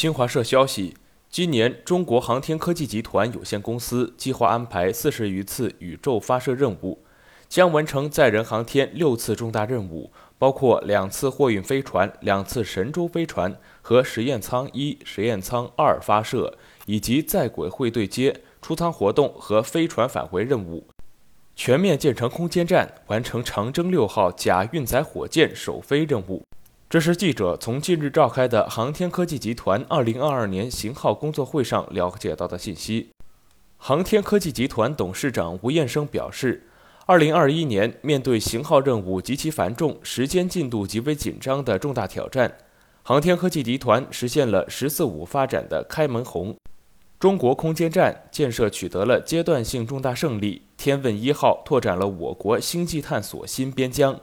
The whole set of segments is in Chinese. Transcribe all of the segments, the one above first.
新华社消息，今年中国航天科技集团有限公司计划安排四十余次宇宙发射任务，将完成载人航天六次重大任务，包括两次货运飞船、两次神舟飞船和实验舱一、实验舱二发射，以及在轨会对接、出舱活动和飞船返回任务，全面建成空间站，完成长征六号甲运载火箭首飞任务。这是记者从近日召开的航天科技集团2022年型号工作会上了解到的信息。航天科技集团董事长吴彦生表示，2021年面对型号任务极其繁重、时间进度极为紧张的重大挑战，航天科技集团实现了“十四五”发展的开门红，中国空间站建设取得了阶段性重大胜利，天问一号拓展了我国星际探索新边疆。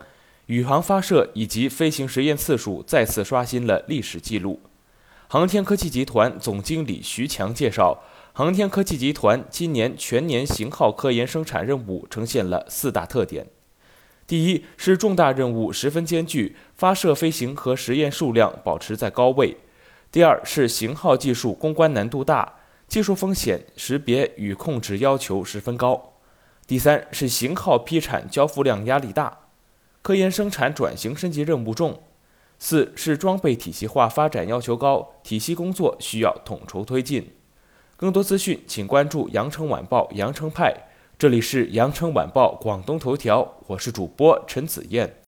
宇航发射以及飞行实验次数再次刷新了历史记录。航天科技集团总经理徐强介绍，航天科技集团今年全年型号科研生产任务呈现了四大特点：第一是重大任务十分艰巨，发射、飞行和实验数量保持在高位；第二是型号技术攻关难度大，技术风险识别与控制要求十分高；第三是型号批产交付量压力大。科研生产转型升级任务重，四是装备体系化发展要求高，体系工作需要统筹推进。更多资讯，请关注羊城晚报羊城派。这里是羊城晚报广东头条，我是主播陈子燕。